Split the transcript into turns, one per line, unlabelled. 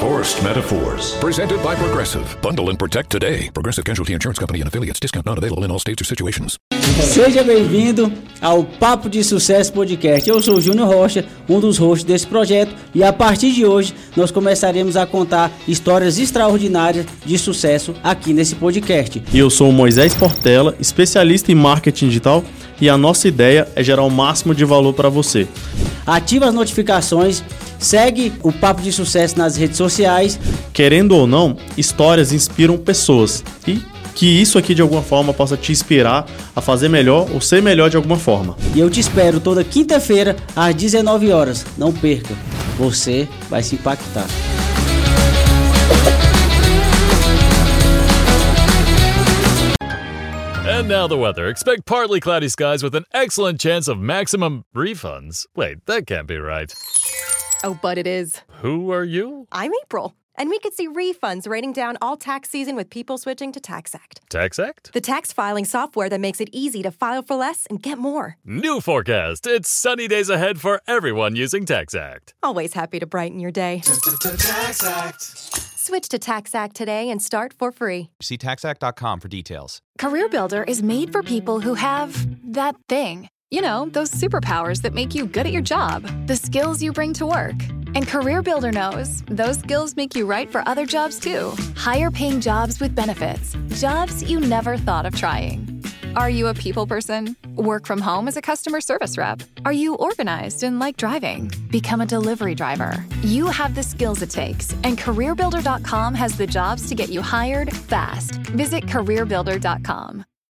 Forced Metaphors, presented by Progressive. Bundle and protect today. Progressive Casualty Insurance Company and affiliates. Discount not available in all states or situations.
Seja bem-vindo ao Papo de Sucesso Podcast. Eu sou o Júnior Rocha, um dos hosts desse projeto, e a partir de hoje nós começaremos a contar histórias extraordinárias de sucesso aqui nesse podcast.
E eu sou o Moisés Portela, especialista em marketing digital, e a nossa ideia é gerar o máximo de valor para você.
Ative as notificações, segue o Papo de Sucesso nas redes sociais.
Querendo ou não, histórias inspiram pessoas e que isso aqui de alguma forma possa te inspirar a fazer melhor ou ser melhor de alguma forma.
E eu te espero toda quinta-feira às 19 horas. Não perca, você vai se impactar.
And now the weather. Expect partly cloudy skies with an excellent chance of maximum refunds. Wait, that can't be right.
Oh, but it is.
Who are you?
I'm April, and we could see refunds raining down all tax season with people switching to TaxAct.
TaxAct?
The tax filing software that makes it easy to file for less and get more.
New forecast. It's sunny days ahead for everyone using TaxAct.
Always happy to brighten your day. Switch to TaxAct today and start for free.
See taxact.com for details.
CareerBuilder is made for people who have that thing. You know, those superpowers that make you good at your job, the skills you bring to work. And CareerBuilder knows those skills make you right for other jobs too. Higher paying jobs with benefits, jobs you never thought of trying. Are you a people person? Work from home as a customer service rep? Are you organized and like driving? Become a delivery driver. You have the skills it takes, and CareerBuilder.com has the jobs to get you hired fast. Visit CareerBuilder.com.